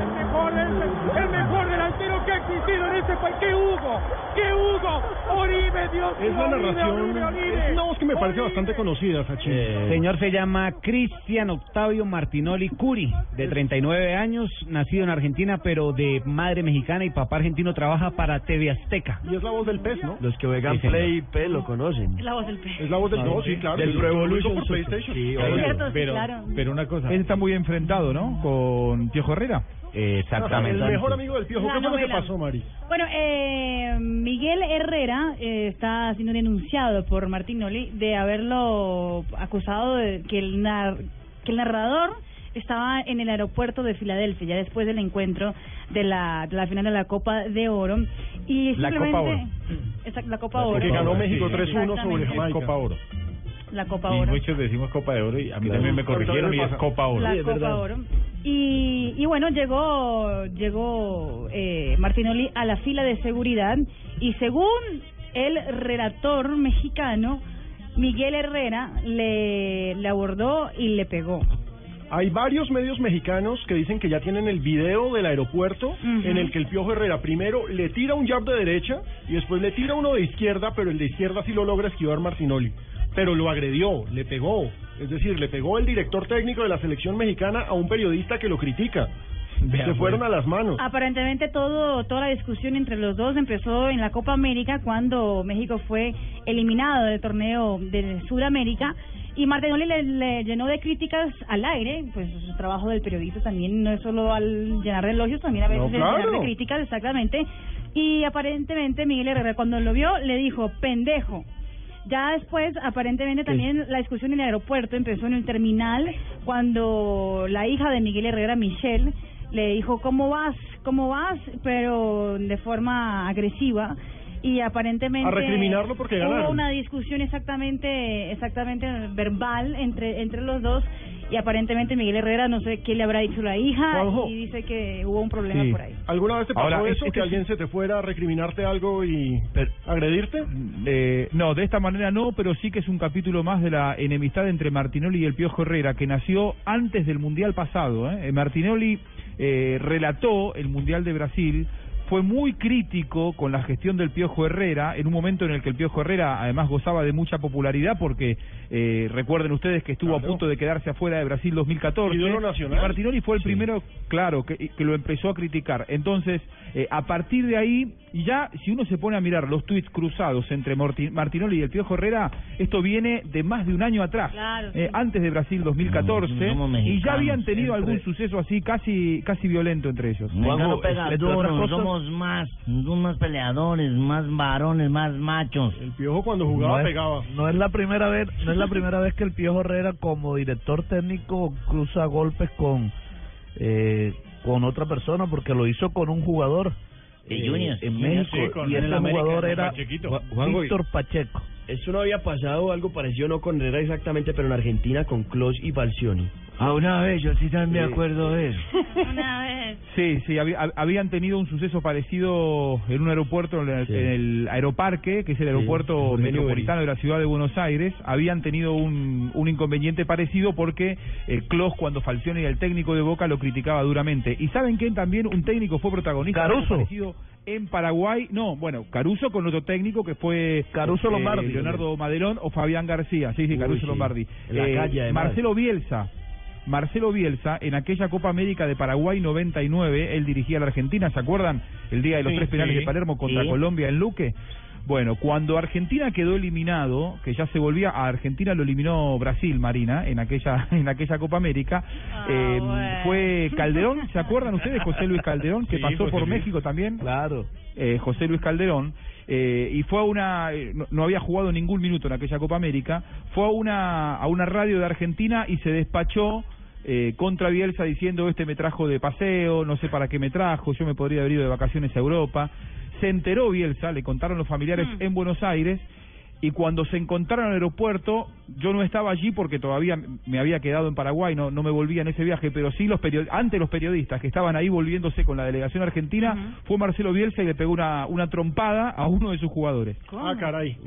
El mejor, el, mejor delantero que ha existido en este país. ¡Qué Hugo! ¡Qué Hugo! ¡Oribe, Es la narración, Oribe! es una voz que me parece bastante conocida, Sachin. Señor se llama Cristian Octavio Martinoli Curi, de 39 años, nacido en Argentina, pero de madre mexicana y papá argentino, trabaja para TV Azteca. Y es la voz del pez, ¿no? Los que juegan Sí. Play y P lo conocen. Es la voz del pez. Es la voz del no, sí, claro. Del Yo Pro lo ubico Evolution por. PlayStation. Sí, sí, pero, claro. pero una cosa. Él está muy enfrentado, ¿no? Con Piojo Herrera. Exactamente. El mejor amigo del Piojo. ¿Qué fue lo que pasó, Mari? Bueno, eh, Miguel Herrera eh, está siendo denunciado por Martinoli de haberlo acusado de que el, nar- que el narrador estaba en el aeropuerto de Filadelfia ya después del encuentro de la, de la final de la Copa de Oro y La simplemente Copa Oro. La Copa Oro Que ganó México Sí, 3-1 sobre exactamente. Jamaica. Copa Oro. la Copa Y Oro muchos decimos Copa de Oro y a mí Claro. también me corrigieron y es Copa Oro. la Sí, es Copa. Oro. Y, y bueno, llegó llegó eh, Martinoli a la fila de seguridad y según el relator mexicano, Miguel Herrera le, le abordó y le pegó. Hay varios medios mexicanos que dicen que ya tienen el video del aeropuerto en el que el Piojo Herrera primero le tira un jab de derecha y después le tira uno de izquierda, pero el de izquierda sí lo logra esquivar Martinoli. Pero lo agredió, le pegó. Es decir, le pegó el director técnico de la selección mexicana a un periodista que lo critica. Se fueron pues. a las manos. Aparentemente todo toda la discusión entre los dos empezó en la Copa América cuando México fue eliminado del torneo de Sudamérica y Martinoli le, le llenó de críticas al aire, pues su trabajo del periodista también no es solo al llenar de elogios, también a veces No, es llenar claro. de críticas, exactamente. Y aparentemente Miguel Herrera cuando lo vio le dijo, pendejo. Ya después, aparentemente también la discusión en el aeropuerto empezó en el terminal cuando la hija de Miguel Herrera, Michelle, le dijo, ¿cómo vas? ¿Cómo vas? Pero de forma agresiva. Y aparentemente A recriminarlo porque hubo ganaron. una discusión exactamente exactamente verbal entre entre los dos y aparentemente Miguel Herrera no sé qué le habrá dicho la hija Juanjo. y dice que hubo un problema Sí. por ahí. ¿Alguna vez te pasó Ahora, eso? es que que alguien se te fuera a recriminarte algo y agredirte? Eh, no, de esta manera no, pero sí que es un capítulo más de la enemistad entre Martinoli y el Piojo Herrera, que nació antes del Mundial pasado. ¿eh? Eh, Martinoli eh, relató el Mundial de Brasil, fue muy crítico con la gestión del Piojo Herrera, en un momento en el que el Piojo Herrera además gozaba de mucha popularidad, porque eh, recuerden ustedes que estuvo Claro. a punto de quedarse afuera de Brasil 2014. Ídolo nacional. Y Martinoli fue el Sí. primero, claro, que, que lo empezó a criticar. Entonces, eh, a partir de ahí, y ya si uno se pone a mirar los tuits cruzados entre Martinoli y el Piojo Herrera, esto viene de más de un año atrás, Claro, eh, antes de Brasil 2014, No, somos y ya habían tenido siempre. algún suceso así casi casi violento entre ellos. Somos más, somos más peleadores, más varones, más machos. El Piojo cuando jugaba no es, pegaba. no es la primera vez, no es la primera vez que el Piojo Herrera como director técnico cruza golpes con eh, con otra persona porque lo hizo con un jugador De eh, Juniors. en México sí, con y el ese América, jugador era Víctor Pacheco. Eso no había pasado algo parecido, no con Herrera exactamente, pero en Argentina con Klos y Falcioni. Ah, una vez, yo sí también Sí. acuerdo de eso. Una vez. Sí, sí, hab- habían tenido un suceso parecido en un aeropuerto, en el, Sí. en el Aeroparque, que es el Sí, aeropuerto Jorge metropolitano de la ciudad de Buenos Aires. Habían tenido un, un inconveniente parecido porque el Klos, cuando Falcioni era el técnico de Boca, lo criticaba duramente. ¿Y saben quién también? Un técnico fue protagonista. Caruso. En Paraguay, no, bueno, Caruso con otro técnico que fue Caruso eh, Lombardi. Leonardo Madelón o Fabián García, sí, sí, Uy, Caruso sí. Lombardi. La Eh, calle. Marcelo Bielsa, Marcelo Bielsa, en aquella Copa América de Paraguay 99, él dirigía a la Argentina, ¿se acuerdan? El día de los Sí, tres penales sí. de Palermo contra Sí. Colombia en Luque. Bueno, cuando Argentina quedó eliminado, que ya se volvía a Argentina lo eliminó Brasil, Marina, en aquella en aquella Copa América, eh, bueno. fue Calderón, ¿se acuerdan ustedes? José Luis Calderón, que Sí, pasó José por Luis. México también Claro. eh, José Luis Calderón, eh, y fue a una, eh, no, no había jugado ningún minuto en aquella Copa América, fue a una, a una radio de Argentina y se despachó eh, contra Bielsa diciendo este me trajo de paseo, no sé para qué me trajo, yo me podría haber ido de vacaciones a Europa. Se enteró Bielsa, le contaron los familiares Mm. en Buenos Aires, y cuando se encontraron en el aeropuerto, yo no estaba allí porque todavía me había quedado en Paraguay, no, no me volvía en ese viaje, pero sí los period antes los periodistas que estaban ahí volviéndose con la delegación argentina, fue Marcelo Bielsa y le pegó una, una trompada a uno de sus jugadores. ¿Cómo? Ah, caray.